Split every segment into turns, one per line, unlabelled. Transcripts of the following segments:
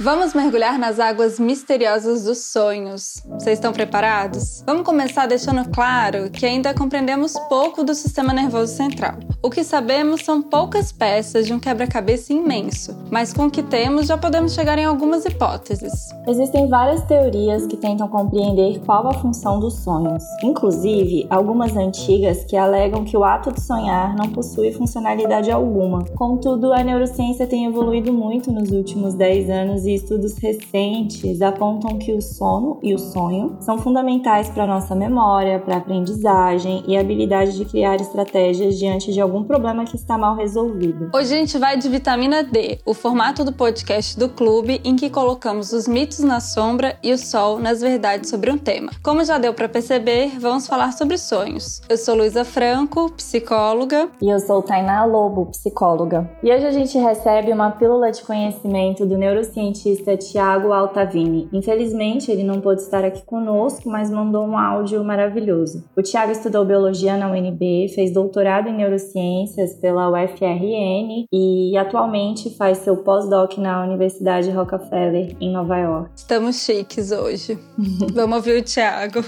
Vamos mergulhar nas águas misteriosas dos sonhos. Vocês estão preparados? Vamos começar deixando claro que ainda compreendemos pouco do sistema nervoso central. O que sabemos são poucas peças de um quebra-cabeça imenso, mas com o que temos já podemos chegar em algumas hipóteses.
Existem várias teorias que tentam compreender qual a função dos sonhos, inclusive algumas antigas que alegam que o ato de sonhar não possui funcionalidade alguma. Contudo, a neurociência tem evoluído muito nos últimos 10 anos e estudos recentes apontam que o sono e o sonho são fundamentais para nossa memória, para a aprendizagem e habilidade de criar estratégias diante de algum problema que está mal resolvido.
Hoje a gente vai de vitamina D, o formato do podcast do clube em que colocamos os mitos na sombra e o sol nas verdades sobre um tema. Como já deu para perceber, vamos falar sobre sonhos. Eu sou Luísa Franco, psicóloga.
E eu sou Tainá Lobo, psicóloga. E hoje a gente recebe uma pílula de conhecimento do neurocientista cientista Tiago Altavini. Infelizmente, ele não pôde estar aqui conosco, mas mandou um áudio maravilhoso. O Tiago estudou biologia na UNB, fez doutorado em neurociências pela UFRN e atualmente faz seu pós-doc na Universidade Rockefeller, em Nova York.
Estamos chiques hoje. Vamos ouvir o Tiago.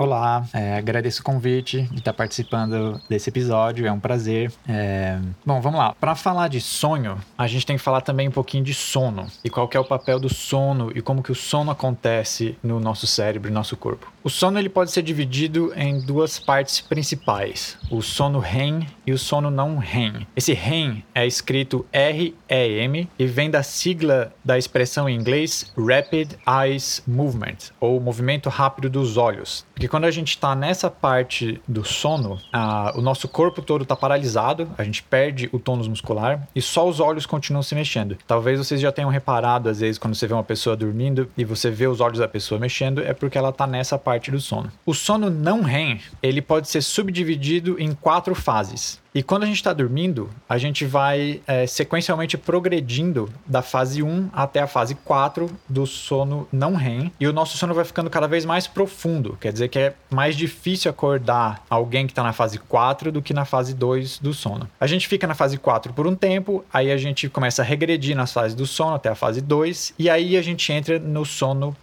Olá, é, agradeço o convite de estar participando desse episódio, é um prazer. É... Bom, vamos lá. Para falar de sonho, a gente tem que falar também um pouquinho de sono e qual é o papel do sono e como que o sono acontece no nosso cérebro e nosso corpo. O sono ele pode ser dividido em duas partes principais: o sono REM e o sono não REM. Esse REM é escrito R-E-M e vem da sigla da expressão em inglês Rapid Eyes Movement, ou movimento rápido dos olhos. Porque quando a gente está nessa parte do sono, a, o nosso corpo todo está paralisado, a gente perde o tônus muscular e só os olhos continuam se mexendo. Talvez vocês já tenham reparado, às vezes, quando você vê uma pessoa dormindo e você vê os olhos da pessoa mexendo, é porque ela está nessa parte do sono. O sono não REM, ele pode ser subdividido em quatro fases. E quando a gente está dormindo, a gente vai é, sequencialmente progredindo da fase 1 até a fase 4 do sono não REM. E o nosso sono vai ficando cada vez mais profundo. Quer dizer que é mais difícil acordar alguém que está na fase 4 do que na fase 2 do sono. A gente fica na fase 4 por um tempo, aí a gente começa a regredir nas fases do sono até a fase 2, e aí a gente entra no sono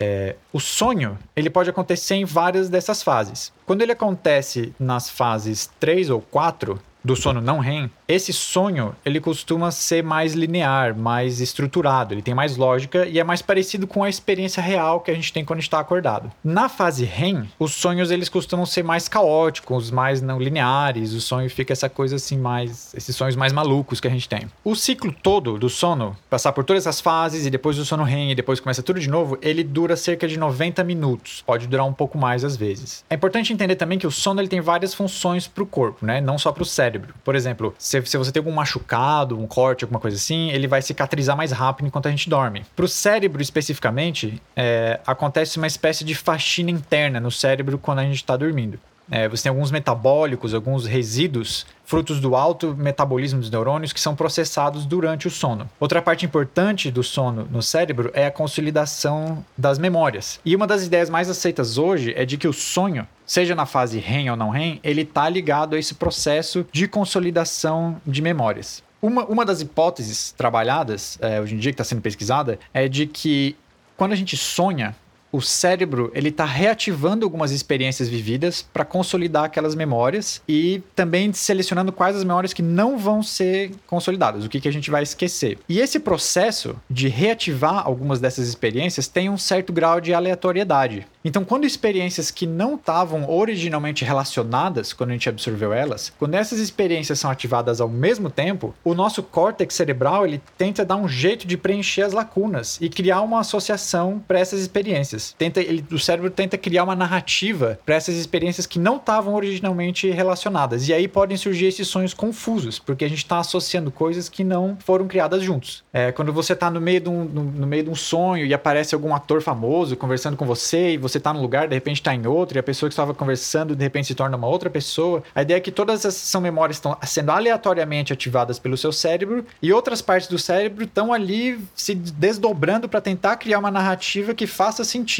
É, o sonho ele pode acontecer em várias dessas fases. Quando ele acontece nas fases 3 ou 4, do sono não REM, esse sonho ele costuma ser mais linear, mais estruturado, ele tem mais lógica e é mais parecido com a experiência real que a gente tem quando está acordado. Na fase REM, os sonhos eles costumam ser mais caóticos, mais não lineares, o sonho fica essa coisa assim mais, esses sonhos mais malucos que a gente tem. O ciclo todo do sono, passar por todas as fases e depois do sono REM e depois começa tudo de novo, ele dura cerca de 90 minutos, pode durar um pouco mais às vezes. É importante entender também que o sono ele tem várias funções para o corpo, né? Não só para o cérebro. Por exemplo, se, se você tem algum machucado, um corte, alguma coisa assim, ele vai cicatrizar mais rápido enquanto a gente dorme. Para o cérebro especificamente, é, acontece uma espécie de faxina interna no cérebro quando a gente está dormindo. É, você tem alguns metabólicos, alguns resíduos, frutos do alto metabolismo dos neurônios, que são processados durante o sono. Outra parte importante do sono no cérebro é a consolidação das memórias. E uma das ideias mais aceitas hoje é de que o sonho, seja na fase REM ou não REM, ele está ligado a esse processo de consolidação de memórias. Uma, uma das hipóteses trabalhadas é, hoje em dia, que está sendo pesquisada, é de que quando a gente sonha, o cérebro ele está reativando algumas experiências vividas para consolidar aquelas memórias e também selecionando quais as memórias que não vão ser consolidadas, o que, que a gente vai esquecer. E esse processo de reativar algumas dessas experiências tem um certo grau de aleatoriedade. Então, quando experiências que não estavam originalmente relacionadas, quando a gente absorveu elas, quando essas experiências são ativadas ao mesmo tempo, o nosso córtex cerebral ele tenta dar um jeito de preencher as lacunas e criar uma associação para essas experiências. Tenta, ele, o cérebro tenta criar uma narrativa para essas experiências que não estavam originalmente relacionadas. E aí podem surgir esses sonhos confusos, porque a gente está associando coisas que não foram criadas juntos. É, quando você está no meio de um, no, no meio de um sonho e aparece algum ator famoso conversando com você e você você tá num lugar, de repente tá em outro, e a pessoa que estava conversando, de repente se torna uma outra pessoa. A ideia é que todas essas são memórias estão sendo aleatoriamente ativadas pelo seu cérebro e outras partes do cérebro estão ali se desdobrando para tentar criar uma narrativa que faça sentido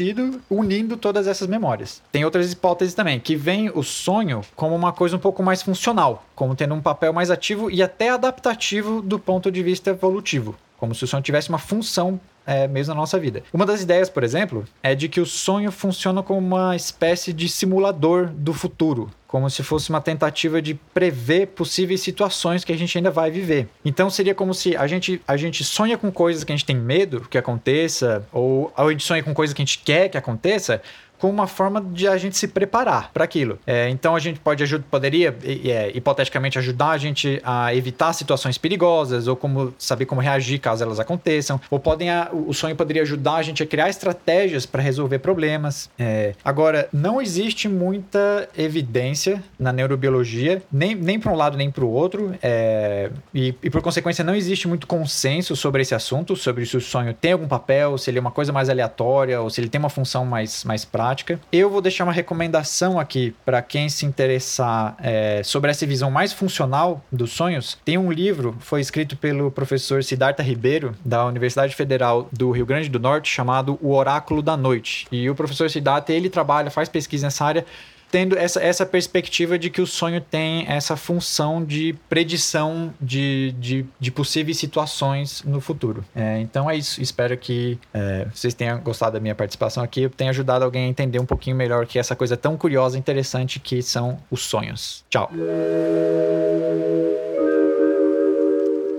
unindo todas essas memórias. Tem outras hipóteses também, que vem o sonho como uma coisa um pouco mais funcional, como tendo um papel mais ativo e até adaptativo do ponto de vista evolutivo. Como se o sonho tivesse uma função é, mesmo na nossa vida. Uma das ideias, por exemplo, é de que o sonho funciona como uma espécie de simulador do futuro como se fosse uma tentativa de prever possíveis situações que a gente ainda vai viver. Então seria como se a gente, a gente sonha com coisas que a gente tem medo que aconteça, ou a gente sonha com coisas que a gente quer que aconteça, como uma forma de a gente se preparar para aquilo. É, então a gente pode ajudar, poderia é, hipoteticamente ajudar a gente a evitar situações perigosas ou como saber como reagir caso elas aconteçam. Ou podem a, o sonho poderia ajudar a gente a criar estratégias para resolver problemas. É, agora não existe muita evidência na neurobiologia nem, nem para um lado nem para o outro é, e, e por consequência não existe muito consenso sobre esse assunto, sobre se o sonho tem algum papel, se ele é uma coisa mais aleatória ou se ele tem uma função mais mais prática prática. Eu vou deixar uma recomendação aqui para quem se interessar é, sobre essa visão mais funcional dos sonhos. Tem um livro, foi escrito pelo professor Siddhartha Ribeiro, da Universidade Federal do Rio Grande do Norte, chamado O Oráculo da Noite. E o professor Siddhartha, ele trabalha, faz pesquisa nessa área tendo essa, essa perspectiva de que o sonho tem essa função de predição de, de, de possíveis situações no futuro. É, então é isso. Espero que é, vocês tenham gostado da minha participação aqui. Eu tenha ajudado alguém a entender um pouquinho melhor que essa coisa tão curiosa e interessante que são os sonhos. Tchau.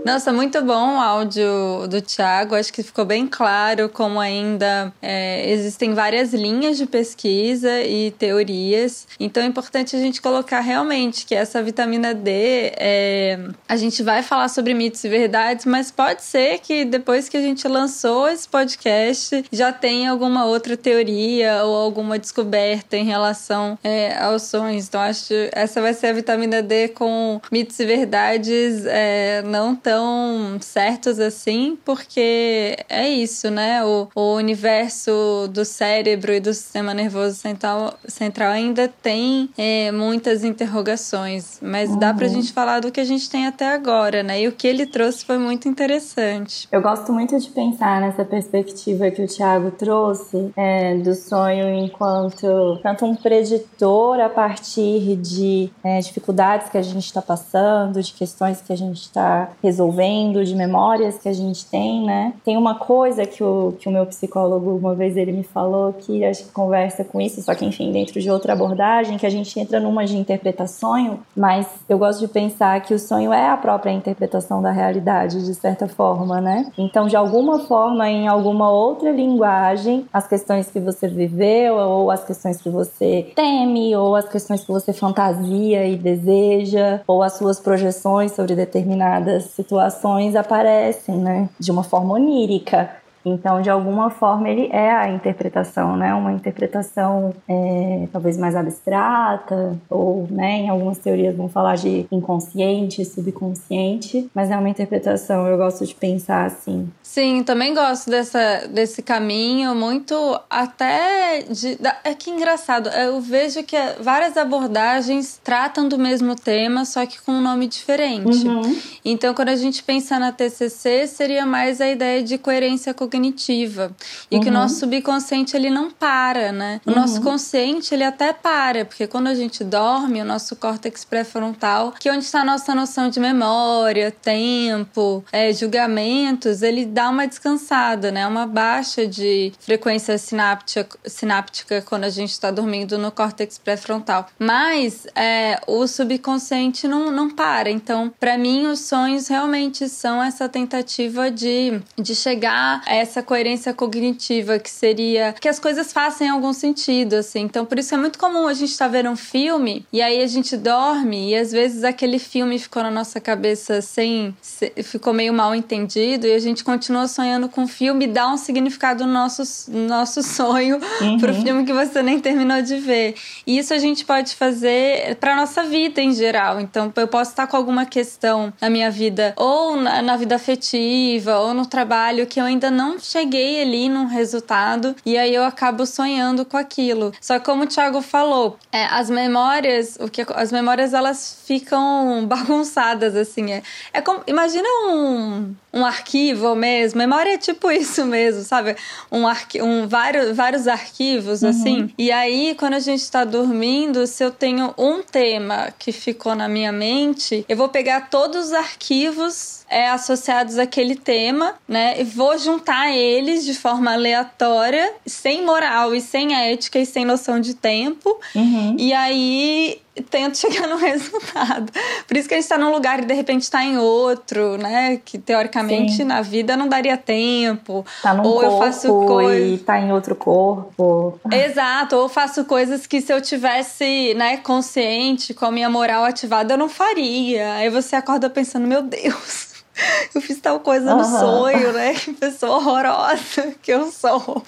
Nossa, muito bom o áudio do Tiago. Acho que ficou bem claro como ainda é, existem várias linhas de pesquisa e teorias. Então é importante a gente colocar realmente que essa vitamina D, é, a gente vai falar sobre mitos e verdades, mas pode ser que depois que a gente lançou esse podcast já tenha alguma outra teoria ou alguma descoberta em relação é, aos sonhos. Então acho que essa vai ser a vitamina D com mitos e verdades é, não tão tão certos assim, porque é isso, né? O, o universo do cérebro e do sistema nervoso central, central ainda tem é, muitas interrogações, mas uhum. dá pra gente falar do que a gente tem até agora, né? E o que ele trouxe foi muito interessante.
Eu gosto muito de pensar nessa perspectiva que o Tiago trouxe é, do sonho enquanto tanto um preditor a partir de é, dificuldades que a gente está passando, de questões que a gente está resolvendo resolvendo, de memórias que a gente tem, né? Tem uma coisa que o, que o meu psicólogo, uma vez ele me falou, que acho que conversa com isso, só que enfim, dentro de outra abordagem, que a gente entra numa de interpretar sonho, mas eu gosto de pensar que o sonho é a própria interpretação da realidade, de certa forma, né? Então, de alguma forma, em alguma outra linguagem, as questões que você viveu, ou as questões que você teme, ou as questões que você fantasia e deseja, ou as suas projeções sobre determinadas situações situações aparecem, né? De uma forma onírica. Então, de alguma forma, ele é a interpretação, né? Uma interpretação é, talvez mais abstrata, ou, né, em algumas teorias vão falar de inconsciente, subconsciente, mas é uma interpretação. Eu gosto de pensar assim.
Sim, também gosto dessa, desse caminho, muito até de. É que engraçado, eu vejo que várias abordagens tratam do mesmo tema, só que com um nome diferente. Uhum. Então, quando a gente pensa na TCC, seria mais a ideia de coerência cognitiva cognitiva e uhum. que o nosso subconsciente ele não para, né? O uhum. nosso consciente ele até para, porque quando a gente dorme, o nosso córtex pré-frontal, que é onde está a nossa noção de memória, tempo, é, julgamentos, ele dá uma descansada, né? Uma baixa de frequência sináptica, sináptica quando a gente está dormindo no córtex pré-frontal. Mas é, o subconsciente não, não para. Então, para mim, os sonhos realmente são essa tentativa de, de chegar a essa coerência cognitiva, que seria que as coisas façam algum sentido, assim. Então, por isso é muito comum a gente estar tá vendo um filme e aí a gente dorme e às vezes aquele filme ficou na nossa cabeça sem. ficou meio mal entendido e a gente continua sonhando com o filme e dá um significado no nosso, no nosso sonho uhum. pro filme que você nem terminou de ver. E isso a gente pode fazer pra nossa vida em geral. Então, eu posso estar com alguma questão na minha vida, ou na, na vida afetiva, ou no trabalho, que eu ainda não não cheguei ali num resultado e aí eu acabo sonhando com aquilo. Só como o Thiago falou, é, as memórias, o que as memórias elas ficam bagunçadas assim, é, é como, imagina um um arquivo mesmo. Memória é tipo isso mesmo, sabe? Um, arqui um vários, vários arquivos, uhum. assim. E aí, quando a gente está dormindo, se eu tenho um tema que ficou na minha mente, eu vou pegar todos os arquivos é, associados àquele tema, né? E vou juntar eles de forma aleatória, sem moral e sem ética e sem noção de tempo.
Uhum.
E aí tento chegar no resultado. Por isso que a gente tá num lugar e de repente está em outro, né? Que teoricamente Sim. na vida não daria tempo.
Tá num ou eu faço coisa... e tá em outro corpo.
Exato, ou eu faço coisas que se eu tivesse, né, consciente, com a minha moral ativada, eu não faria. Aí você acorda pensando, meu Deus eu fiz tal coisa uhum. no sonho, né? Que pessoa horrorosa que eu sou.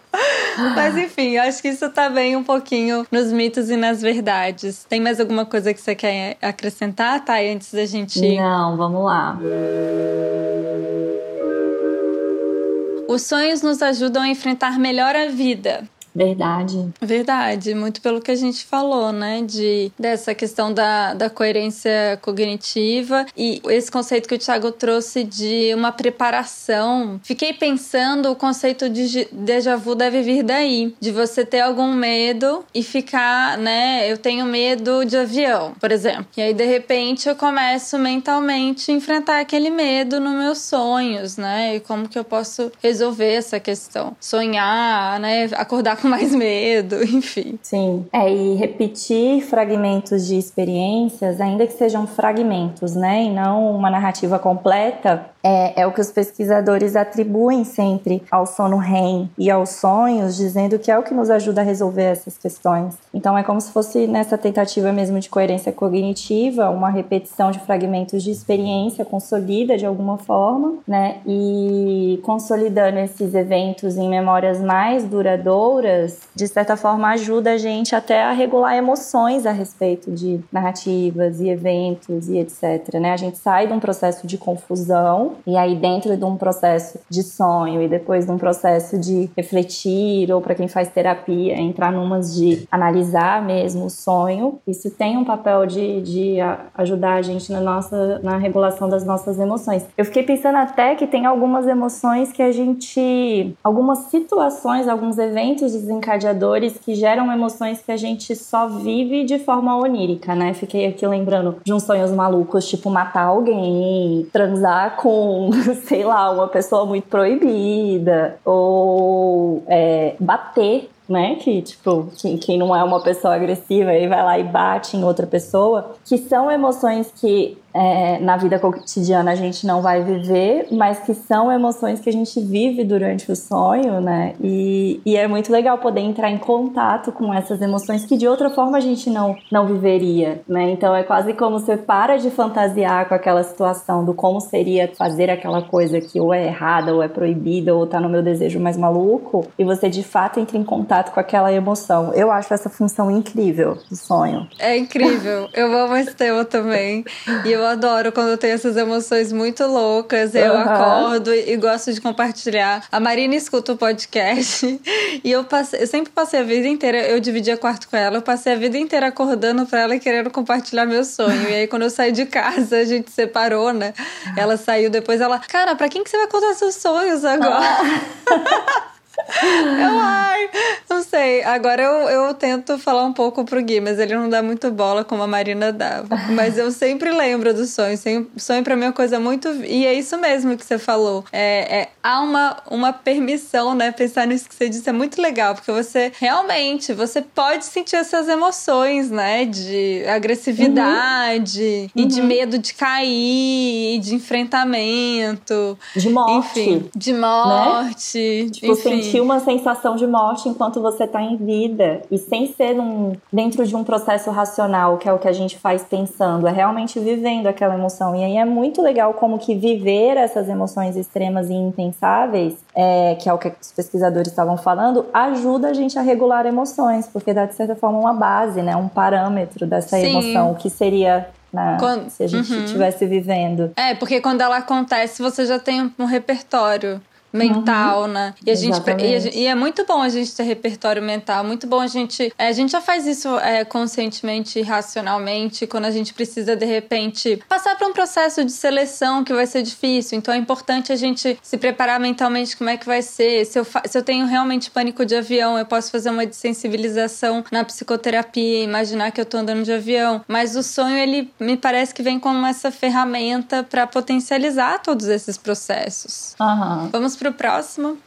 Mas enfim, acho que isso tá bem um pouquinho nos mitos e nas verdades. Tem mais alguma coisa que você quer acrescentar, Thay, antes da gente.
Não, vamos lá.
Os sonhos nos ajudam a enfrentar melhor a vida.
Verdade.
Verdade, muito pelo que a gente falou, né? De, dessa questão da, da coerência cognitiva e esse conceito que o Thiago trouxe de uma preparação. Fiquei pensando, o conceito de déjà vu deve vir daí, de você ter algum medo e ficar, né? Eu tenho medo de avião, por exemplo. E aí, de repente, eu começo mentalmente a enfrentar aquele medo nos meus sonhos, né? E como que eu posso resolver essa questão? Sonhar, né? Acordar com mais medo, enfim.
Sim. É, e repetir fragmentos de experiências, ainda que sejam fragmentos, né? E não uma narrativa completa, é, é, o que os pesquisadores atribuem sempre ao sono REM e aos sonhos, dizendo que é o que nos ajuda a resolver essas questões. Então é como se fosse nessa tentativa mesmo de coerência cognitiva, uma repetição de fragmentos de experiência consolida de alguma forma, né? E consolidando esses eventos em memórias mais duradouras, de certa forma ajuda a gente até a regular emoções a respeito de narrativas e eventos e etc, né? A gente sai de um processo de confusão e aí, dentro de um processo de sonho e depois de um processo de refletir, ou para quem faz terapia, entrar numas de analisar mesmo o sonho, isso tem um papel de, de ajudar a gente na nossa na regulação das nossas emoções. Eu fiquei pensando até que tem algumas emoções que a gente. algumas situações, alguns eventos desencadeadores que geram emoções que a gente só vive de forma onírica, né? Fiquei aqui lembrando de uns sonhos malucos, tipo matar alguém, transar com sei lá, uma pessoa muito proibida, ou é, bater né? Que, tipo, quem, quem não é uma pessoa agressiva aí vai lá e bate em outra pessoa, que são emoções que é, na vida cotidiana a gente não vai viver, mas que são emoções que a gente vive durante o sonho, né? E, e, é muito legal poder entrar em contato com essas emoções que de outra forma a gente não, não viveria, né? Então é quase como você para de fantasiar com aquela situação do como seria fazer aquela coisa que ou é errada, ou é proibida, ou tá no meu desejo mais maluco, e você de fato entra em contato com aquela emoção. Eu acho essa função incrível do sonho.
É incrível. Eu amo esse tema também. E eu adoro quando eu tenho essas emoções muito loucas. Eu uhum. acordo e, gosto de compartilhar. A Marina escuta o podcast e eu, passei, eu sempre passei a vida inteira, eu dividia quarto com ela, eu passei a vida inteira acordando pra ela e querendo compartilhar meu sonho. E aí, quando eu saí de casa, a gente separou, né? Ela saiu depois, ela, cara, pra quem que você vai contar seus sonhos agora? Ah. Eu, ai, não sei. Agora eu, eu tento falar um pouco pro Gui, mas ele não dá muito bola como a Marina dava. Mas eu sempre lembro do sonho. Sonho pra mim é uma coisa muito. E é isso mesmo que você falou. É, é, há uma, uma permissão, né? Pensar nisso que você disse é muito legal, porque você realmente você pode sentir essas emoções, né? De agressividade uhum. e de uhum. medo de cair, de enfrentamento.
De morte.
Enfim, de morte.
Né? Tipo, enfim sentir uma sensação de morte enquanto você está em vida e sem ser num, dentro de um processo racional, que é o que a gente faz pensando, é realmente vivendo aquela emoção. E aí é muito legal como que viver essas emoções extremas e impensáveis, é, que é o que os pesquisadores estavam falando, ajuda a gente a regular emoções, porque dá de certa forma uma base, né, um parâmetro dessa Sim. emoção, que seria na, quando, se a gente estivesse uhum. vivendo.
É, porque quando ela acontece, você já tem um repertório mental, uhum. né? E a, gente, e, e, é muito bom a gente ter repertório mental, muito bom a gente. É, a gente já faz isso é, conscientemente e racionalmente, quando a gente precisa, de repente, passar por um processo de seleção que vai ser difícil. Então é importante a gente se preparar mentalmente como é que vai ser. Se eu, se eu tenho realmente pânico de avião, eu posso fazer uma desensibilização na psicoterapia, imaginar que eu tô andando de avião. Mas o sonho, ele me parece que vem com essa ferramenta para potencializar todos esses processos.
Uhum.
Vamos pro próximo.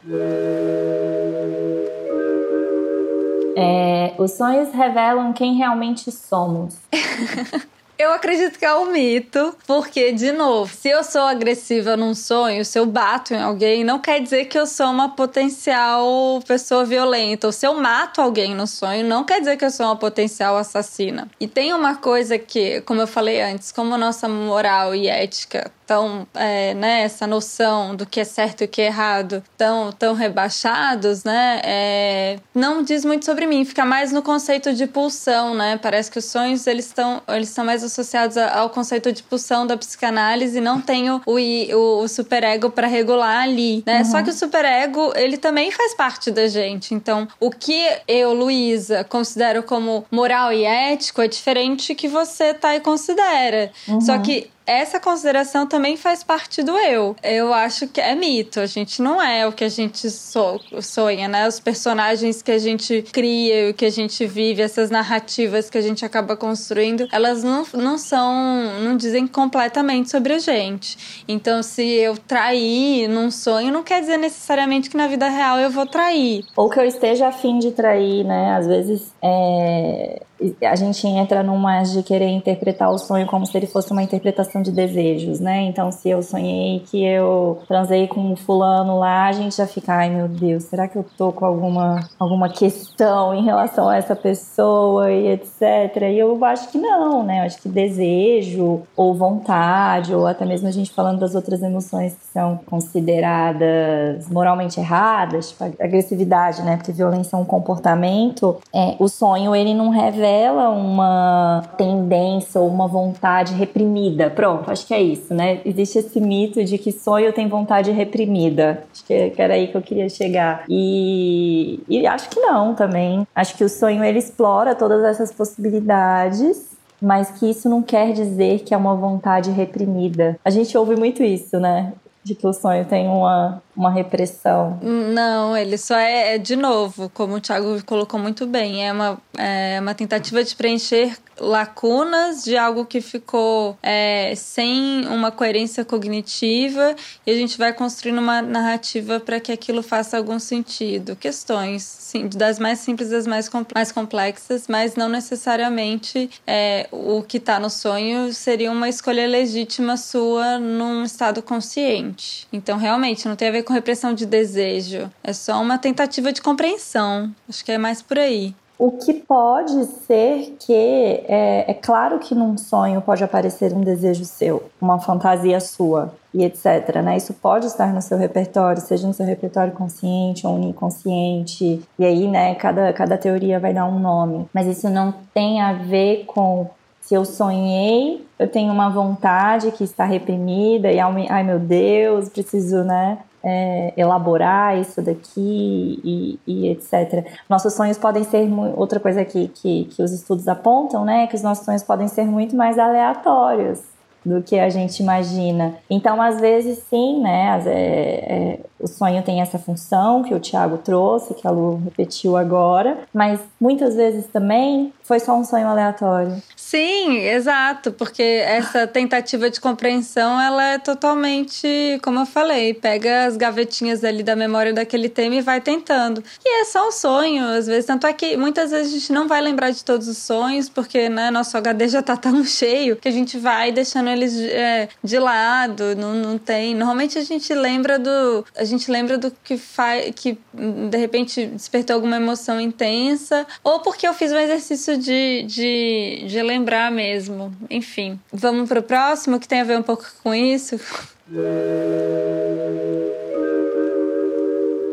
É, os sonhos revelam quem realmente somos.
Eu acredito que é um mito, porque, de novo, se eu sou agressiva num sonho, se eu bato em alguém, não quer dizer que eu sou uma potencial pessoa violenta. Ou se eu mato alguém no sonho, não quer dizer que eu sou uma potencial assassina. E tem uma coisa que, como eu falei antes, como nossa moral e ética tão, é, né, essa noção do que é certo e o que é errado tão, tão rebaixados, né, é, não diz muito sobre mim, fica mais no conceito de pulsão, né, parece que os sonhos, eles estão eles estão mais associados ao conceito de pulsão da psicanálise e não tem o, o, o superego para regular ali, né, uhum. só que o superego, ele também faz parte da gente, então o que eu, Luísa, considero como moral e ético é diferente que você tá e considera, uhum. só que essa consideração também faz parte do eu. Eu acho que é mito. A gente não é o que a gente so sonha, né? Os personagens que a gente cria, o que a gente vive, essas narrativas que a gente acaba construindo, elas não, não são, não dizem completamente sobre a gente. Então, se eu trair num sonho, não quer dizer necessariamente que na vida real eu vou trair.
Ou que eu esteja afim de trair, né? Às vezes é a gente entra numa de querer interpretar o sonho como se ele fosse uma interpretação de desejos, né? Então, se eu sonhei que eu transei com um fulano lá, a gente já fica, ai meu Deus, será que eu tô com alguma, alguma questão em relação a essa pessoa e etc. E eu acho que não, né? Eu acho que desejo ou vontade, ou até mesmo a gente falando das outras emoções que são consideradas moralmente erradas, tipo agressividade, né? Porque violência é um comportamento. É, o sonho, ele não revela revela uma tendência ou uma vontade reprimida. Pronto, acho que é isso, né? Existe esse mito de que sonho tem vontade reprimida. Acho que era aí que eu queria chegar. E, e acho que não também. Acho que o sonho ele explora todas essas possibilidades mas que isso não quer dizer que é uma vontade reprimida. A gente ouve muito isso, né? De que o sonho tem uma, uma repressão.
Não, ele só é, é, de novo, como o Thiago colocou muito bem, é uma, é uma tentativa de preencher lacunas de algo que ficou é, sem uma coerência cognitiva e a gente vai construindo uma narrativa para que aquilo faça algum sentido. Questões, sim, das mais simples às mais, mais complexas, mas não necessariamente é, o que está no sonho seria uma escolha legítima sua num estado consciente. Então, realmente, não tem a ver com repressão de desejo, é só uma tentativa de compreensão. Acho que é mais por aí.
O que pode ser que é, é, claro que num sonho pode aparecer um desejo seu, uma fantasia sua e etc. Né? Isso pode estar no seu repertório, seja no seu repertório consciente ou inconsciente. E aí, né, cada, cada teoria vai dar um nome. Mas isso não tem a ver com se eu sonhei, eu tenho uma vontade que está reprimida e ai meu Deus, preciso, né? É, elaborar isso daqui e, e, etc. Nossos sonhos podem ser outra coisa que, que, que os estudos apontam, né? Que os nossos sonhos podem ser muito mais aleatórios do que a gente imagina. Então, às vezes, sim, né? É, é, o sonho tem essa função que o Tiago trouxe, que a Lu repetiu agora, mas muitas vezes também foi só um sonho aleatório.
Sim, exato, porque essa tentativa de compreensão, ela é totalmente, como eu falei, pega as gavetinhas ali da memória daquele tema e vai tentando. E é só um sonho, às vezes, tanto é que muitas vezes a gente não vai lembrar de todos os sonhos, porque, né, nosso HD já tá tão cheio que a gente vai deixando eles é, de lado, não, não tem. Normalmente a gente lembra do. A gente lembra do que faz. que de repente despertou alguma emoção intensa, ou porque eu fiz um exercício de, de, de lembrar mesmo. Enfim, vamos para o próximo que tem a ver um pouco com isso.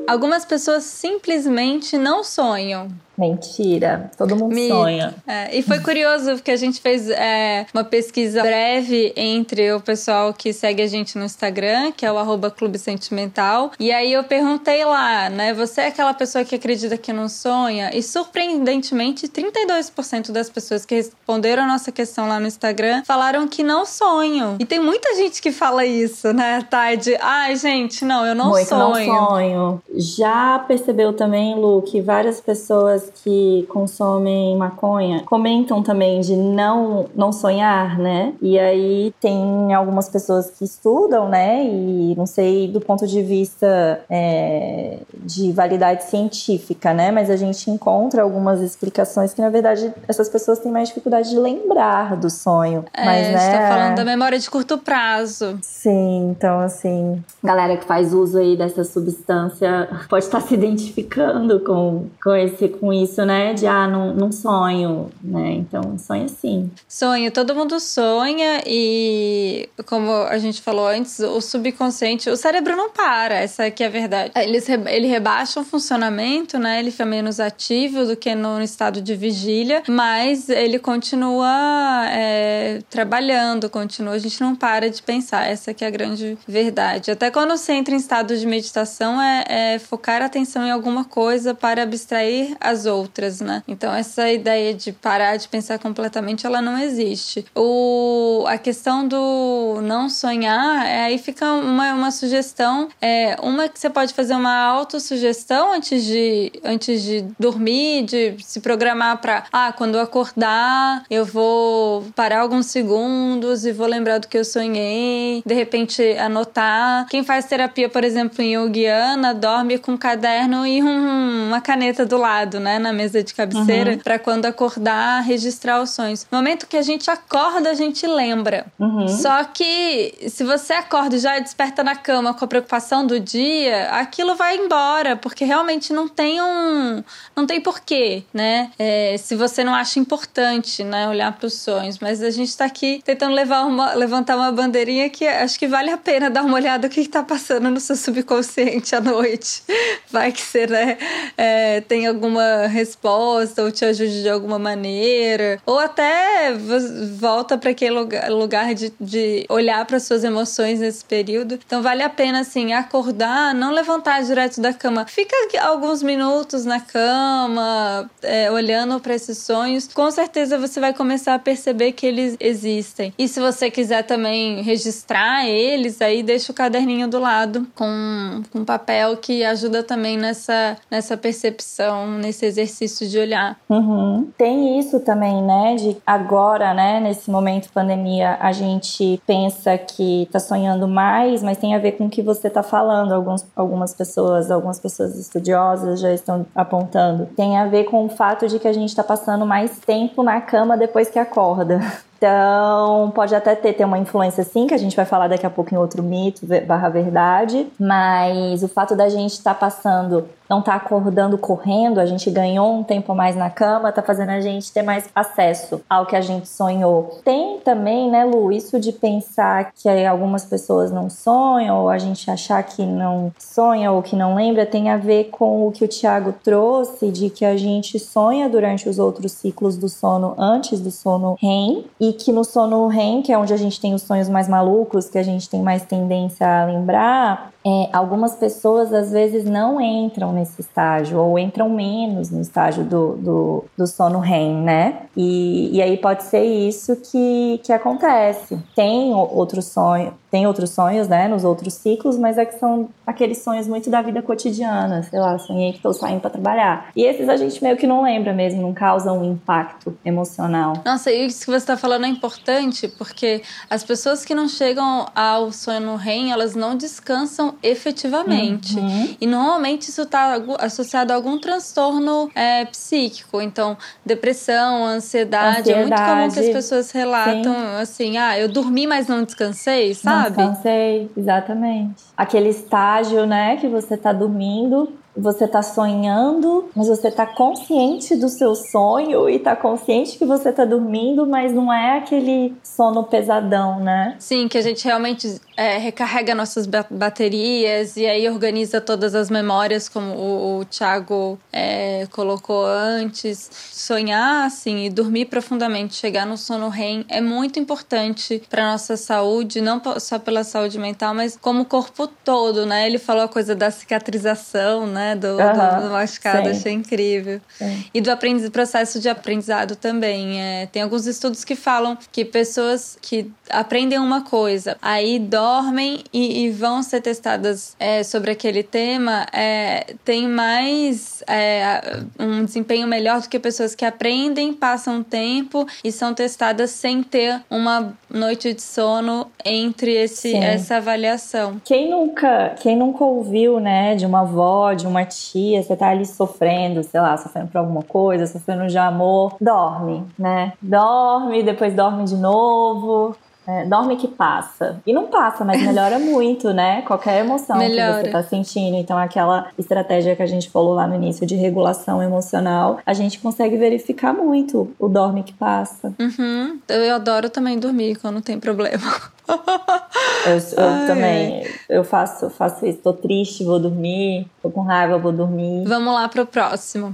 Algumas pessoas simplesmente não sonham.
Mentira, todo mundo Me... sonha.
É, e foi curioso porque a gente fez é, uma pesquisa breve entre o pessoal que segue a gente no Instagram, que é o arroba Clube Sentimental. E aí eu perguntei lá, né? Você é aquela pessoa que acredita que não sonha? E surpreendentemente, 32% das pessoas que responderam a nossa questão lá no Instagram falaram que não sonham. E tem muita gente que fala isso, né, Tade? Ai, gente, não, eu não
Muito
sonho.
Não sonho. Já percebeu também, Lu, que várias pessoas que consomem maconha comentam também de não, não sonhar, né? E aí tem algumas pessoas que estudam, né? E não sei do ponto de vista é, de validade científica, né? Mas a gente encontra algumas explicações que, na verdade, essas pessoas têm mais dificuldade de lembrar do sonho.
É,
mas,
né?
A gente
tá falando da memória de curto prazo.
Sim, então assim, galera que faz uso aí dessa substância pode estar se identificando com, com, esse, com isso, né? De ah, não, não sonho, né? Então, sonha sim.
Sonho, todo mundo sonha e, como a gente falou antes, o subconsciente, o cérebro não para, essa aqui é a verdade. Ele, ele rebaixa o funcionamento, né? Ele fica menos ativo do que no estado de vigília, mas ele continua é, trabalhando, continua, a gente não para de pensar, essa aqui é a grande verdade. Até quando você entra em estado de meditação, é, é focar a atenção em alguma coisa para abstrair as outras, né? Então, essa ideia de parar de pensar completamente, ela não existe. O, a questão do não sonhar, é, aí fica uma, uma sugestão, é, uma que você pode fazer uma autossugestão antes de, antes de dormir, de se programar para, ah, quando eu acordar, eu vou parar alguns segundos e vou lembrar do que eu sonhei, de repente anotar. Quem faz terapia, por exemplo, em Yogiana, dorme com um caderno e um, uma caneta do lado, né, na mesa de cabeceira, uhum. para quando acordar, registrar os sonhos. No momento que a gente acorda, a gente lembra. Uhum. Só que se você acorda e já desperta na cama com a preocupação do dia, aquilo vai embora, porque realmente não tem um. não tem porquê, né? É, se você não acha importante, né, olhar para os sonhos. Mas a gente está aqui tentando levar uma, levantar uma bandeirinha que acho que vale a pena dar uma olhada no que está passando no seu subconsciente à noite. Vai que você, né, é, tem alguma resposta ou te ajude de alguma maneira. Ou até volta para aquele lugar, de, de olhar para suas emoções nesse período. Então vale a pena, assim, acordar, não levantar direto da cama. Fica alguns minutos na cama, é, olhando para esses sonhos. Com certeza você vai começar a perceber que eles existem. E se você quiser também registrar eles, aí deixa o caderninho do lado com, com papel que ajuda também nessa, nessa percepção, nesse exercício de olhar.
Uhum. Tem isso também, né? De agora, né? Nesse momento pandemia, a gente pensa que tá sonhando mais, mas tem a ver com o que você tá falando. Alguns, algumas pessoas, algumas pessoas estudiosas já estão apontando. Tem a ver com o fato de que a gente tá passando mais tempo na cama depois que acorda. Então, pode até ter, ter uma influência sim, que a gente vai falar daqui a pouco em outro mito barra verdade, mas o fato da gente estar tá passando não tá acordando correndo, a gente ganhou um tempo mais na cama, tá fazendo a gente ter mais acesso ao que a gente sonhou. Tem também, né, Lu, isso de pensar que algumas pessoas não sonham, ou a gente achar que não sonha ou que não lembra, tem a ver com o que o Tiago trouxe, de que a gente sonha durante os outros ciclos do sono antes do sono REM, e que no sono REM, que é onde a gente tem os sonhos mais malucos, que a gente tem mais tendência a lembrar, é, algumas pessoas às vezes não entram nesse estágio ou entram menos no estágio do, do, do sono REM, né? E, e aí pode ser isso que, que acontece. Tem outro sonho, tem outros sonhos, né, nos outros ciclos, mas é que são aqueles sonhos muito da vida cotidiana, sei lá, sonhei que estou saindo para trabalhar. E esses a gente meio que não lembra mesmo, não causam um impacto emocional.
Nossa, e isso que você está falando é importante, porque as pessoas que não chegam ao sonho no REM, elas não descansam efetivamente. Uhum. E normalmente isso está associado a algum transtorno é, psíquico, então depressão, ansiedade, ansiedade, é muito comum que as pessoas relatam Sim. assim, ah, eu dormi, mas não descansei, sabe?
sabe? Descansei, exatamente. Aquele estágio, né, que você tá dormindo você tá sonhando, mas você tá consciente do seu sonho e tá consciente que você tá dormindo, mas não é aquele sono pesadão, né?
Sim, que a gente realmente é, recarrega nossas baterias e aí organiza todas as memórias, como o, o Thiago é, colocou antes. Sonhar, assim, e dormir profundamente, chegar no sono REM é muito importante para nossa saúde, não só pela saúde mental, mas como o corpo todo, né? Ele falou a coisa da cicatrização, né? Do, uhum, do, do machucado, sim. achei incrível. Sim. E do processo de aprendizado também. É, tem alguns estudos que falam que pessoas que aprendem uma coisa, aí dormem e, e vão ser testadas é, sobre aquele tema é, têm mais é, um desempenho melhor do que pessoas que aprendem, passam tempo e são testadas sem ter uma noite de sono entre esse, essa avaliação.
Quem nunca, quem nunca ouviu, né, de uma avó, de uma tia, você tá ali sofrendo, sei lá, sofrendo por alguma coisa, sofrendo de amor, dorme, né? Dorme, depois dorme de novo. É, dorme que passa. E não passa, mas melhora muito, né? Qualquer emoção melhora. que você tá sentindo. Então, aquela estratégia que a gente falou lá no início de regulação emocional, a gente consegue verificar muito o dorme que passa.
Uhum. Eu adoro também dormir quando tem problema.
Eu, eu também, eu faço, faço isso. Tô triste, vou dormir. Tô com raiva, vou dormir.
Vamos lá pro próximo.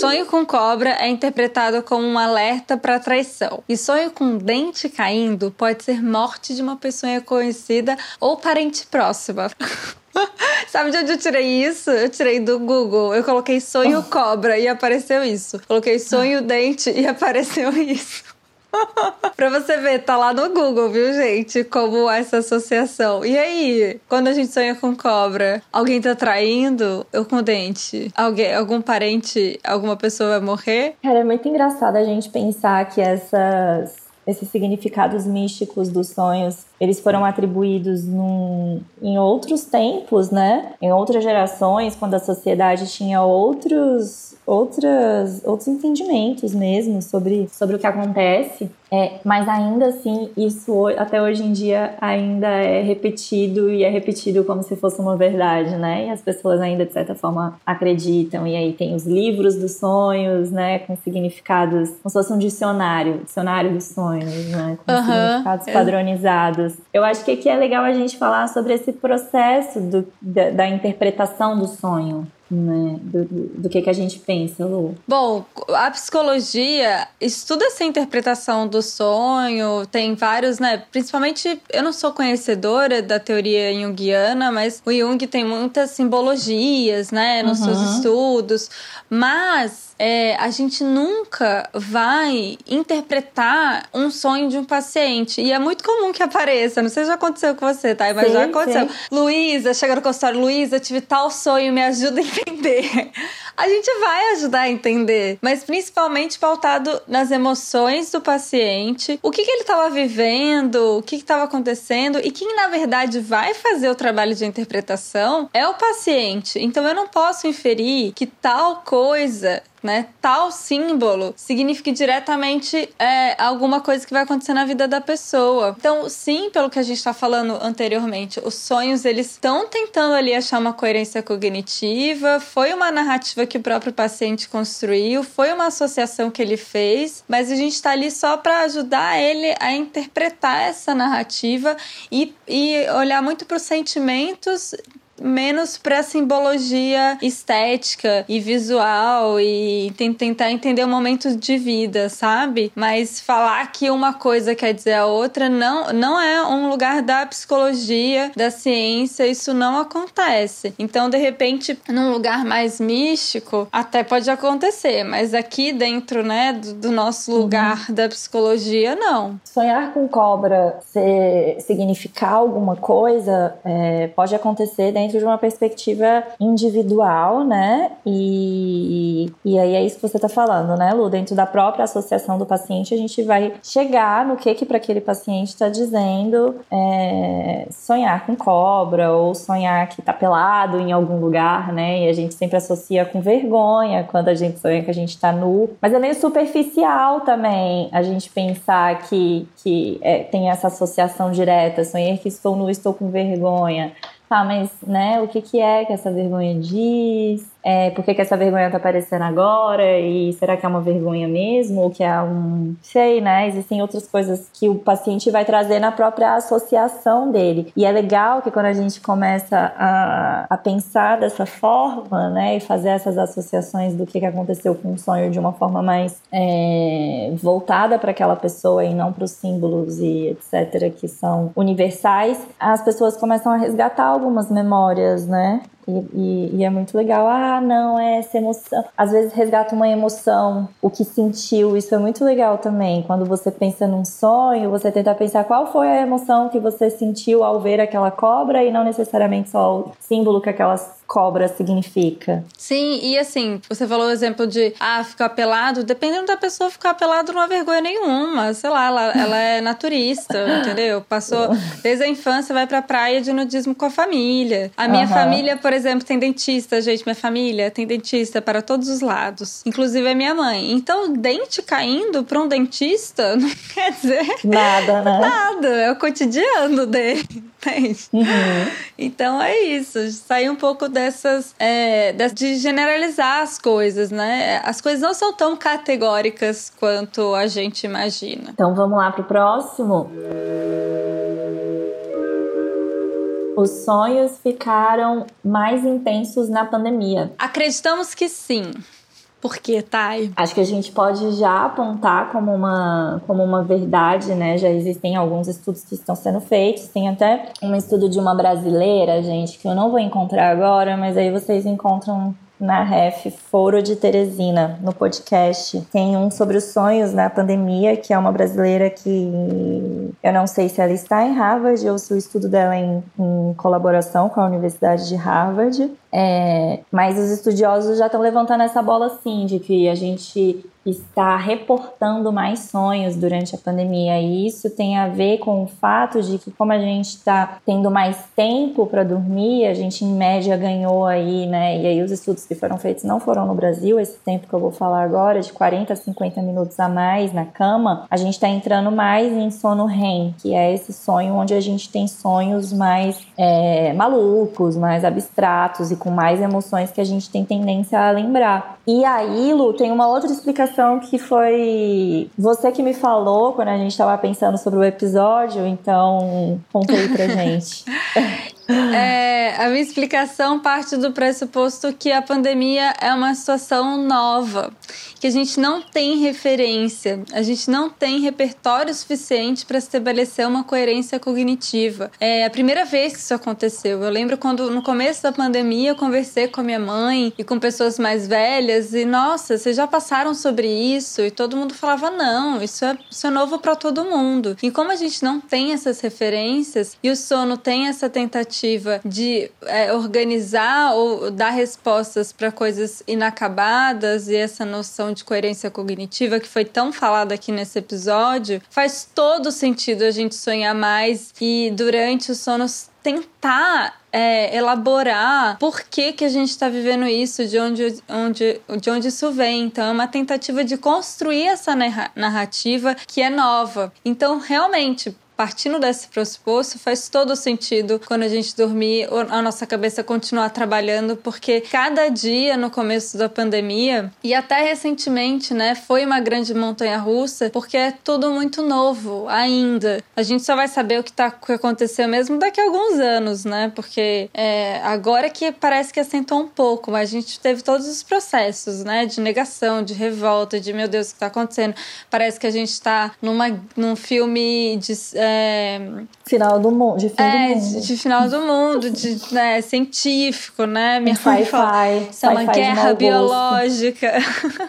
Sonho com cobra é interpretado como um alerta para traição. E sonho com dente caindo pode ser morte de uma pessoa conhecida ou parente próxima. Sabe de onde eu tirei isso? Eu tirei do Google. Eu coloquei sonho cobra e apareceu isso. Coloquei sonho dente e apareceu isso. pra você ver, tá lá no Google, viu, gente? Como essa associação. E aí, quando a gente sonha com cobra, alguém tá traindo? Eu com dente? Alguém, algum parente, alguma pessoa vai morrer?
Cara, é muito engraçado a gente pensar que essas esses significados místicos dos sonhos, eles foram atribuídos num, em outros tempos, né? Em outras gerações, quando a sociedade tinha outros outras, outros entendimentos mesmo sobre, sobre o que acontece. É, mas ainda assim, isso até hoje em dia ainda é repetido e é repetido como se fosse uma verdade, né? E as pessoas ainda, de certa forma, acreditam. E aí tem os livros dos sonhos, né? Com significados, como se fosse um dicionário, dicionário dos sonhos, né? Com uhum. significados padronizados. Eu acho que aqui é legal a gente falar sobre esse processo do, da, da interpretação do sonho né, do, do que, que a gente pensa, Lu?
Bom, a psicologia estuda essa interpretação do sonho, tem vários, né? Principalmente, eu não sou conhecedora da teoria junguiana, mas o Jung tem muitas simbologias, né, nos uhum. seus estudos, mas é, a gente nunca vai interpretar um sonho de um paciente. E é muito comum que apareça. Não sei se já aconteceu com você, tá? Mas sim, já aconteceu. Luísa, chega no consultório, Luísa, tive tal sonho, me ajuda a entender. A gente vai ajudar a entender, mas principalmente pautado nas emoções do paciente, o que, que ele estava vivendo, o que estava acontecendo e quem na verdade vai fazer o trabalho de interpretação é o paciente. Então eu não posso inferir que tal coisa né? Tal símbolo significa diretamente é, alguma coisa que vai acontecer na vida da pessoa. Então, sim, pelo que a gente está falando anteriormente, os sonhos eles estão tentando ali achar uma coerência cognitiva. Foi uma narrativa que o próprio paciente construiu, foi uma associação que ele fez, mas a gente está ali só para ajudar ele a interpretar essa narrativa e, e olhar muito para os sentimentos menos para simbologia estética e visual e tentar entender o momento de vida, sabe? Mas falar que uma coisa quer dizer a outra não, não é um lugar da psicologia, da ciência, isso não acontece. Então, de repente, num lugar mais místico, até pode acontecer, mas aqui dentro, né, do, do nosso uhum. lugar uhum. da psicologia, não.
Sonhar com cobra ser, significar alguma coisa é, pode acontecer dentro dentro de uma perspectiva individual, né? E, e aí é isso que você está falando, né, Lu? Dentro da própria associação do paciente, a gente vai chegar no que que para aquele paciente está dizendo é, sonhar com cobra ou sonhar que está pelado em algum lugar, né? E a gente sempre associa com vergonha quando a gente sonha que a gente está nu. Mas é meio superficial também a gente pensar que, que é, tem essa associação direta, sonhar que estou nu, estou com vergonha tá, mas né, o que, que é que essa vergonha diz? É, por que, que essa vergonha tá aparecendo agora? E será que é uma vergonha mesmo? Ou que é um. Sei, né? Existem outras coisas que o paciente vai trazer na própria associação dele. E é legal que quando a gente começa a, a pensar dessa forma, né? E fazer essas associações do que, que aconteceu com o sonho de uma forma mais é, voltada para aquela pessoa e não para os símbolos e etc., que são universais, as pessoas começam a resgatar algumas memórias, né? E, e, é muito legal. Ah, não, é essa emoção. Às vezes resgata uma emoção, o que sentiu. Isso é muito legal também. Quando você pensa num sonho, você tenta pensar qual foi a emoção que você sentiu ao ver aquela cobra e não necessariamente só o símbolo que aquelas cobra significa.
Sim, e assim, você falou o exemplo de ah, ficar pelado, dependendo da pessoa ficar pelado não há vergonha nenhuma. Sei lá, ela, ela é naturista, entendeu? Passou desde a infância, vai pra praia de nudismo com a família. A minha uhum. família, por exemplo, tem dentista, gente. Minha família tem dentista para todos os lados, inclusive a minha mãe. Então, dente caindo para um dentista não quer dizer
nada, né?
Nada, é o cotidiano dele. Uhum. Então é isso, sair um pouco dessas. É, de generalizar as coisas, né? As coisas não são tão categóricas quanto a gente imagina.
Então vamos lá pro próximo. Os sonhos ficaram mais intensos na pandemia.
Acreditamos que sim. Por que, Thay?
Acho que a gente pode já apontar como uma, como uma verdade, né? Já existem alguns estudos que estão sendo feitos. Tem até um estudo de uma brasileira, gente, que eu não vou encontrar agora, mas aí vocês encontram na REF Foro de Teresina, no podcast. Tem um sobre os sonhos na pandemia, que é uma brasileira que eu não sei se ela está em Harvard ou se o estudo dela é em, em colaboração com a Universidade de Harvard. É, mas os estudiosos já estão levantando essa bola sim, de que a gente está reportando mais sonhos durante a pandemia. E isso tem a ver com o fato de que, como a gente está tendo mais tempo para dormir, a gente em média ganhou aí, né? E aí os estudos que foram feitos não foram no Brasil, esse tempo que eu vou falar agora, de 40 a 50 minutos a mais na cama, a gente está entrando mais em sono REM, que é esse sonho onde a gente tem sonhos mais é, malucos, mais abstratos e com mais emoções que a gente tem tendência a lembrar. E aí, Lu, tem uma outra explicação que foi você que me falou quando a gente estava pensando sobre o episódio, então conta aí pra gente.
É, a minha explicação parte do pressuposto que a pandemia é uma situação nova, que a gente não tem referência, a gente não tem repertório suficiente para estabelecer uma coerência cognitiva. É a primeira vez que isso aconteceu. Eu lembro quando no começo da pandemia eu conversei com a minha mãe e com pessoas mais velhas e nossa, vocês já passaram sobre isso? E todo mundo falava não, isso é, isso é novo para todo mundo. E como a gente não tem essas referências e o sono tem essa tentativa tentativa de é, organizar ou dar respostas para coisas inacabadas e essa noção de coerência cognitiva que foi tão falada aqui nesse episódio, faz todo sentido a gente sonhar mais e durante os sonos tentar é, elaborar por que, que a gente está vivendo isso, de onde, onde, de onde isso vem. Então, é uma tentativa de construir essa narrativa que é nova. Então, realmente, partindo desse pressuposto, faz todo sentido quando a gente dormir, a nossa cabeça continuar trabalhando, porque cada dia no começo da pandemia e até recentemente, né, foi uma grande montanha russa, porque é tudo muito novo ainda. A gente só vai saber o que, tá, que aconteceu mesmo daqui a alguns anos, né, porque é, agora que parece que assentou um pouco, mas a gente teve todos os processos, né, de negação, de revolta, de meu Deus, o que está acontecendo? Parece que a gente está numa, num filme de. É,
final do mundo, de fim
é,
do mundo.
De, de, final do mundo, de né, científico, né? Minha
mãe fala,
isso é uma guerra biológica.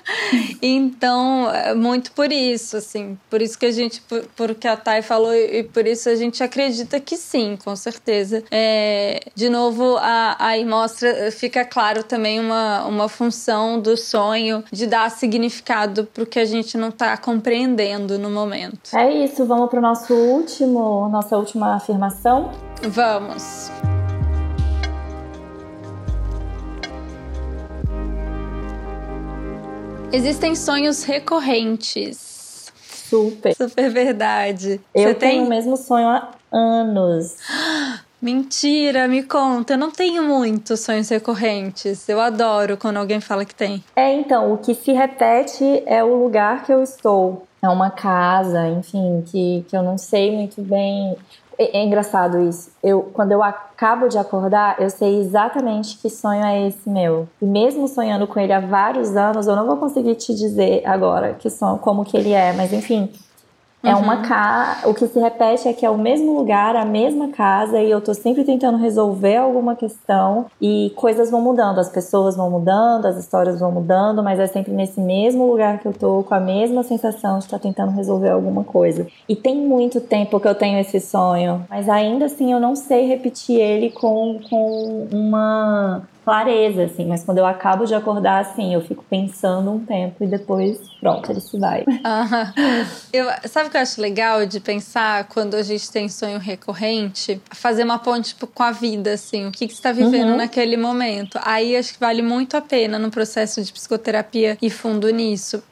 então, é muito por isso, assim, por isso que a gente, por, por que a Thay falou e por isso a gente acredita que sim, com certeza. É, de novo, aí mostra, fica claro também uma, uma função do sonho de dar significado para o que a gente não está compreendendo no momento.
É isso, vamos para o nosso último nossa última afirmação?
Vamos. Existem sonhos recorrentes.
Super.
Super verdade.
Eu
Você
tenho
tem
o mesmo sonho há anos.
Mentira, me conta. Eu não tenho muitos sonhos recorrentes. Eu adoro quando alguém fala que tem.
É, então, o que se repete é o lugar que eu estou. É uma casa, enfim, que, que eu não sei muito bem. É, é engraçado isso. Eu, quando eu acabo de acordar, eu sei exatamente que sonho é esse meu. E mesmo sonhando com ele há vários anos, eu não vou conseguir te dizer agora que som, como que ele é, mas enfim, é uhum. uma casa. O que se repete é que é o mesmo lugar, a mesma casa, e eu tô sempre tentando resolver alguma questão e coisas vão mudando, as pessoas vão mudando, as histórias vão mudando, mas é sempre nesse mesmo lugar que eu tô, com a mesma sensação de estar tá tentando resolver alguma coisa. E tem muito tempo que eu tenho esse sonho, mas ainda assim eu não sei repetir ele com, com uma clareza, assim, mas quando eu acabo de acordar, assim, eu fico pensando um tempo e depois, pronto, ele se vai.
eu, sabe o que eu acho legal de pensar quando a gente tem sonho recorrente? Fazer uma ponte tipo, com a vida, assim, o que, que você está vivendo uhum. naquele momento. Aí acho que vale muito a pena no processo de psicoterapia e fundo nisso.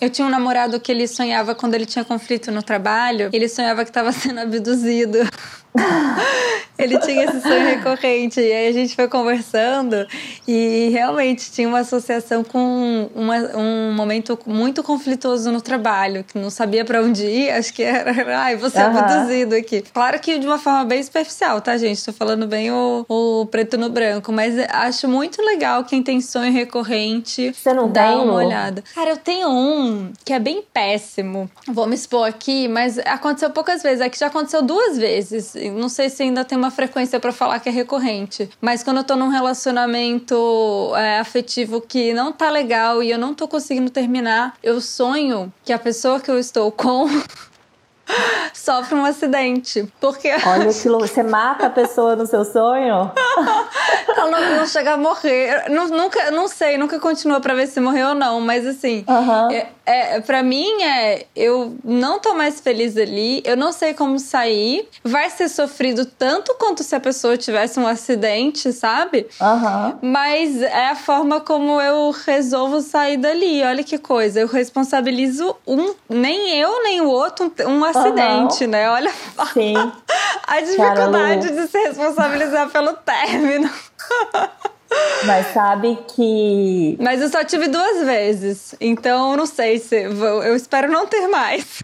Eu tinha um namorado que ele sonhava quando ele tinha conflito no trabalho, ele sonhava que estava sendo abduzido. ele tinha esse sonho recorrente. E aí a gente foi conversando e realmente tinha uma associação com uma, um momento muito conflituoso no trabalho, que não sabia para onde ir. Acho que era, ai, você uhum. abduzido aqui. Claro que de uma forma bem superficial, tá, gente? Tô falando bem o, o preto no branco, mas acho muito legal quem tem sonho recorrente.
Você não
dá
tem,
uma olhada. Cara, eu tenho um que é bem péssimo. Vou me expor aqui, mas aconteceu poucas vezes. Aqui já aconteceu duas vezes não sei se ainda tem uma frequência para falar que é recorrente, mas quando eu tô num relacionamento é, afetivo que não tá legal e eu não tô conseguindo terminar, eu sonho que a pessoa que eu estou com sofre um acidente. Porque.
Olha que você mata a pessoa no seu sonho?
Ela não, não chega a morrer. Não, nunca, não sei, nunca continua pra ver se morreu ou não, mas assim.
Uhum.
É, é, pra mim é. Eu não tô mais feliz ali, eu não sei como sair. Vai ser sofrido tanto quanto se a pessoa tivesse um acidente, sabe?
Uhum.
Mas é a forma como eu resolvo sair dali. Olha que coisa. Eu responsabilizo um. Nem eu, nem o outro, um acidente, uhum. né? Olha
Sim.
a dificuldade de se responsabilizar pelo término.
Mas sabe que.
Mas eu só tive duas vezes. Então não sei se. Eu espero não ter mais.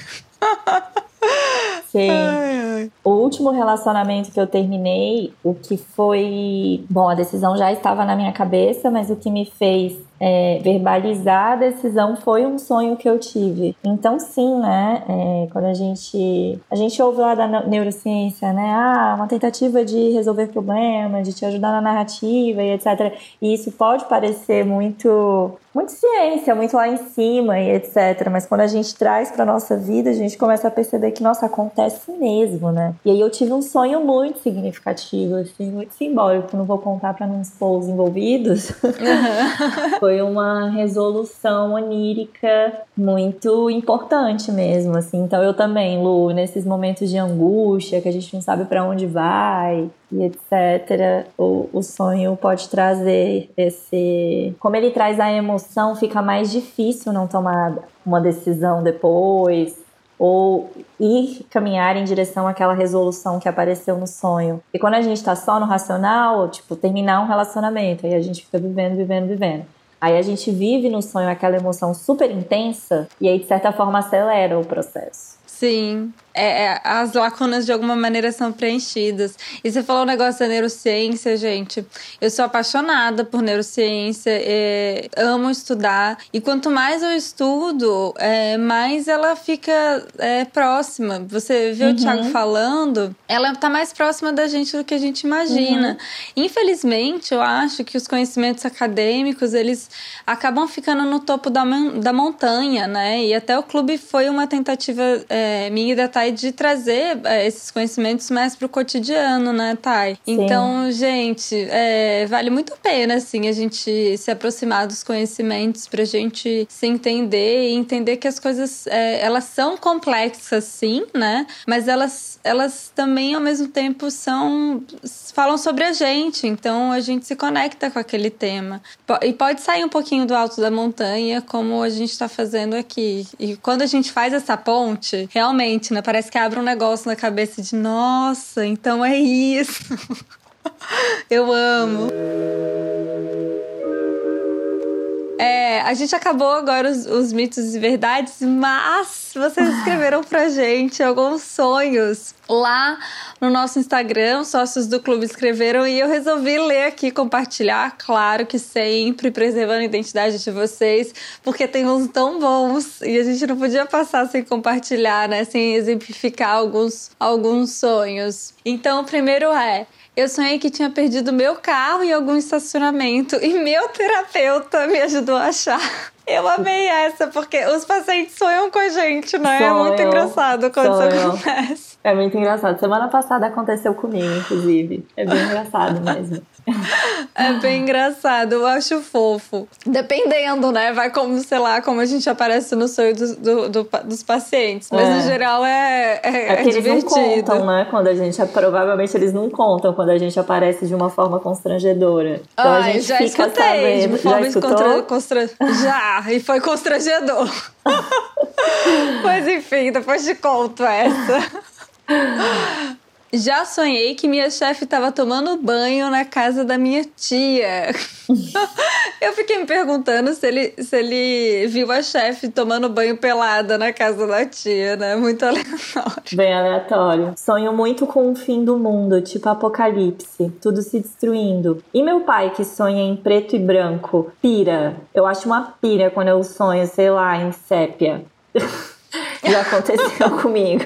Sim. Ai, ai. O último relacionamento que eu terminei, o que foi. Bom, a decisão já estava na minha cabeça, mas o que me fez é, verbalizar a decisão foi um sonho que eu tive. Então, sim, né? É, quando a gente. A gente ouve lá da neurociência, né? Ah, uma tentativa de resolver problemas, de te ajudar na narrativa e etc. E isso pode parecer muito. Muito ciência, muito lá em cima e etc. Mas quando a gente traz para nossa vida, a gente começa a perceber que, nossa, acontece mesmo, né? E aí eu tive um sonho muito significativo, assim, muito simbólico. Não vou contar para não expor os envolvidos. Uhum. foi uma resolução onírica muito importante mesmo, assim. Então eu também, Lu, nesses momentos de angústia, que a gente não sabe para onde vai e etc, o, o sonho pode trazer esse... Como ele traz a emoção, fica mais difícil não tomar uma decisão depois, ou ir caminhar em direção àquela resolução que apareceu no sonho. E quando a gente está só no racional, tipo, terminar um relacionamento, aí a gente fica vivendo, vivendo, vivendo. Aí a gente vive no sonho aquela emoção super intensa e aí, de certa forma, acelera o processo.
Sim, é, é, as lacunas de alguma maneira são preenchidas. E você falou um negócio da neurociência, gente. Eu sou apaixonada por neurociência, é, amo estudar. E quanto mais eu estudo, é, mais ela fica é, próxima. Você viu uhum. o Thiago falando, ela está mais próxima da gente do que a gente imagina. Uhum. Infelizmente, eu acho que os conhecimentos acadêmicos eles acabam ficando no topo da, da montanha, né? E até o clube foi uma tentativa é, minha e da Thay de trazer é, esses conhecimentos mais pro cotidiano, né, Thay? Sim. Então, gente, é, vale muito a pena, assim, a gente se aproximar dos conhecimentos pra gente se entender e entender que as coisas, é, elas são complexas, sim, né? Mas elas, elas também, ao mesmo tempo, são... falam sobre a gente, então a gente se conecta com aquele tema. E pode sair um pouquinho do alto da montanha, como a gente está fazendo aqui. E quando a gente faz essa ponte, realmente, né, parece Parece que abre um negócio na cabeça de nossa, então é isso. Eu amo. É, a gente acabou agora os, os, mitos e verdades, mas vocês escreveram pra gente alguns sonhos lá no nosso Instagram, os sócios do clube escreveram e eu resolvi ler aqui, compartilhar, claro que sempre preservando a identidade de vocês, porque tem uns tão bons e a gente não podia passar sem compartilhar, né, sem exemplificar alguns alguns sonhos. Então, o primeiro é eu sonhei que tinha perdido meu carro em algum estacionamento e meu terapeuta me ajudou a achar. Eu amei essa, porque os pacientes sonham com a gente, né? Sonho, é muito engraçado quando sonho. isso acontece.
É muito engraçado. Semana passada aconteceu comigo, inclusive. É bem engraçado mesmo.
É bem engraçado, eu acho fofo. Dependendo, né? Vai como, sei lá, como a gente aparece no sonho do, do, do dos pacientes. Mas é. no geral é, é, é, é que divertido.
eles não contam, né? Quando a gente. Provavelmente eles não contam quando a gente aparece de uma forma constrangedora.
Então Ai, a gente já fica escutei, sabendo. De forma já contra, constra... Já, e foi constrangedor. Mas enfim, depois te conto essa. Já sonhei que minha chefe estava tomando banho na casa da minha tia. eu fiquei me perguntando se ele, se ele viu a chefe tomando banho pelada na casa da tia, né? Muito aleatório.
Bem aleatório. Sonho muito com o fim do mundo, tipo apocalipse, tudo se destruindo. E meu pai, que sonha em preto e branco, pira. Eu acho uma pira quando eu sonho, sei lá, em sépia. já aconteceu comigo.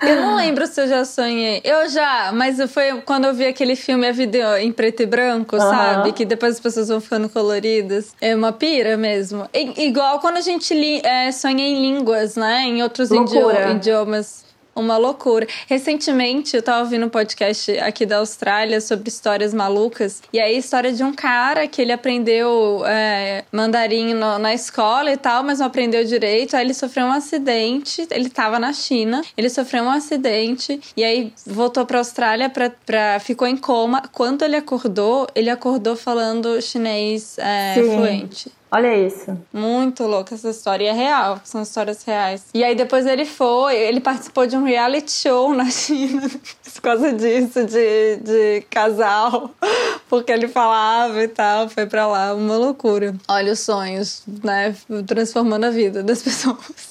Eu não lembro se eu já sonhei. Eu já, mas foi quando eu vi aquele filme A Vida em Preto e Branco, uhum. sabe? Que depois as pessoas vão ficando coloridas. É uma pira mesmo. I igual quando a gente é, sonha em línguas, né? Em outros idiomas uma loucura. Recentemente, eu tava ouvindo um podcast aqui da Austrália sobre histórias malucas. E aí, a história de um cara que ele aprendeu é, mandarim no, na escola e tal, mas não aprendeu direito. Aí ele sofreu um acidente. Ele tava na China, ele sofreu um acidente e aí voltou pra Austrália, pra, pra, ficou em coma. Quando ele acordou, ele acordou falando chinês é, fluente.
Olha isso.
Muito louca essa história. E é real, são histórias reais. E aí depois ele foi, ele participou de um reality show na China por causa disso, de, de casal, porque ele falava e tal. Foi pra lá, uma loucura. Olha os sonhos, né? Transformando a vida das pessoas.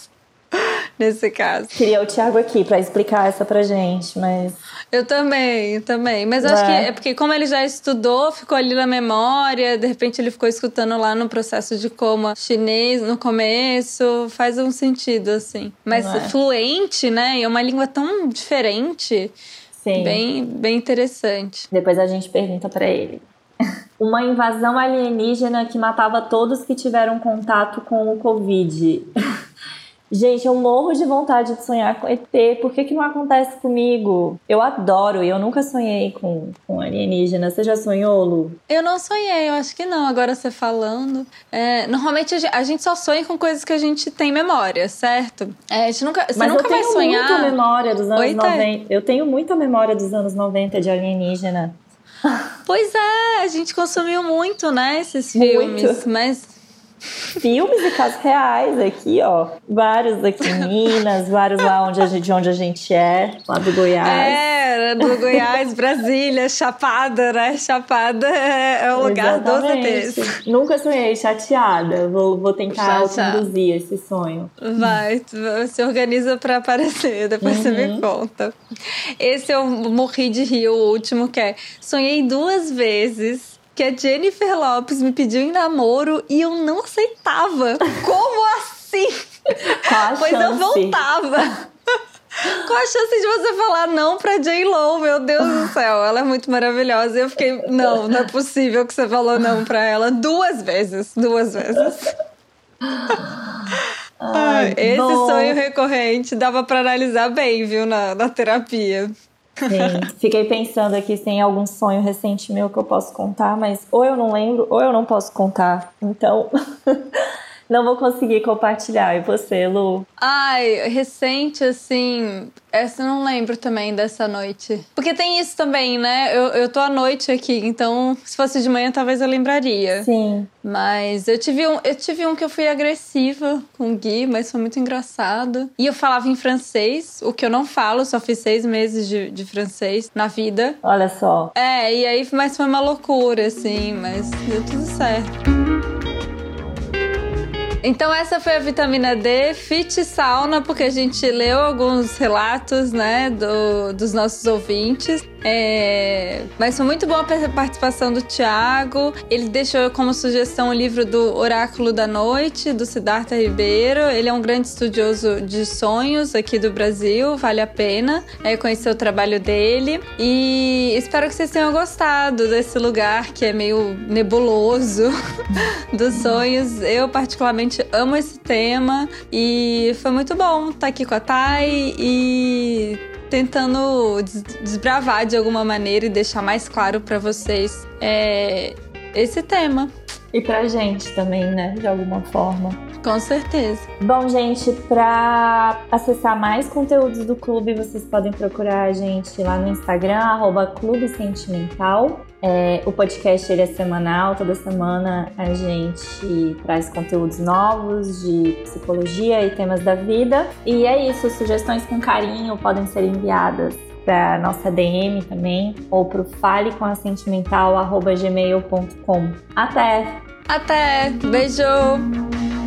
Nesse caso.
Queria o Thiago aqui para explicar essa pra gente, mas
eu também, eu também. Mas acho que é. é porque, como ele já estudou, ficou ali na memória, de repente ele ficou escutando lá no processo de coma chinês no começo, faz um sentido, assim. Mas é. fluente, né? É uma língua tão diferente. Sim. Bem, bem interessante.
Depois a gente pergunta para ele. Uma invasão alienígena que matava todos que tiveram contato com o Covid. Gente, eu morro de vontade de sonhar com ET. Por que, que não acontece comigo? Eu adoro e eu nunca sonhei com, com alienígena. Você já sonhou, Lu?
Eu não sonhei, eu acho que não. Agora você falando. É, normalmente a gente só sonha com coisas que a gente tem memória, certo? É, a gente nunca, você
Mas
nunca
eu tenho
vai sonhar.
muita memória dos anos Oi, 90. Eu tenho muita memória dos anos 90 de alienígena.
Pois é, a gente consumiu muito, né, esses filmes. Muito. Mas
filmes e casos reais aqui, ó. Vários aqui em Minas, vários lá onde a gente, de onde a gente é, lá do Goiás.
É, do Goiás, Brasília, Chapada, né? Chapada é, é o lugar dos ETs.
Nunca sonhei chateada. Vou, vou tentar conduzir esse sonho.
Vai, se organiza para aparecer, depois uhum. você me uhum. conta. Esse eu morri de rir, o último que é sonhei duas vezes que a Jennifer Lopes me pediu em namoro e eu não aceitava. Como assim? pois eu voltava. Qual a chance de você falar não pra J-Lo? Meu Deus do céu, ela é muito maravilhosa. E eu fiquei, não, não é possível que você falou não pra ela duas vezes. Duas vezes. Ai, Esse bom. sonho recorrente dava para analisar bem, viu, na, na terapia.
Fiquei pensando aqui se tem algum sonho recente meu que eu posso contar, mas ou eu não lembro ou eu não posso contar. Então, não vou conseguir compartilhar. E você, Lu?
Ai, recente, assim. Essa eu não lembro também dessa noite. Porque tem isso também, né? Eu, eu tô à noite aqui, então se fosse de manhã, talvez eu lembraria.
Sim.
Mas eu tive um, eu tive um que eu fui agressiva com o Gui, mas foi muito engraçado. E eu falava em francês, o que eu não falo, só fiz seis meses de, de francês na vida.
Olha só.
É, e aí, mas foi uma loucura, assim, mas deu tudo certo. Então essa foi a vitamina D Fit Sauna, porque a gente leu alguns relatos, né, do, dos nossos ouvintes. É... Mas foi muito boa a participação do Tiago. Ele deixou como sugestão o livro do Oráculo da Noite, do Siddhartha Ribeiro. Ele é um grande estudioso de sonhos aqui do Brasil, vale a pena é, conhecer o trabalho dele. E espero que vocês tenham gostado desse lugar que é meio nebuloso dos sonhos. Eu, particularmente, amo esse tema e foi muito bom estar aqui com a Thay e tentando desbravar de alguma maneira e deixar mais claro para vocês é, esse tema.
E pra gente também, né? De alguma forma.
Com certeza.
Bom, gente, para acessar mais conteúdos do clube, vocês podem procurar a gente lá no Instagram, arroba Clube Sentimental. É, o podcast ele é semanal, toda semana a gente traz conteúdos novos de psicologia e temas da vida. E é isso, sugestões com carinho podem ser enviadas para nossa DM também ou para o falecomacentimental@gmail.com. Até.
Até. Beijo.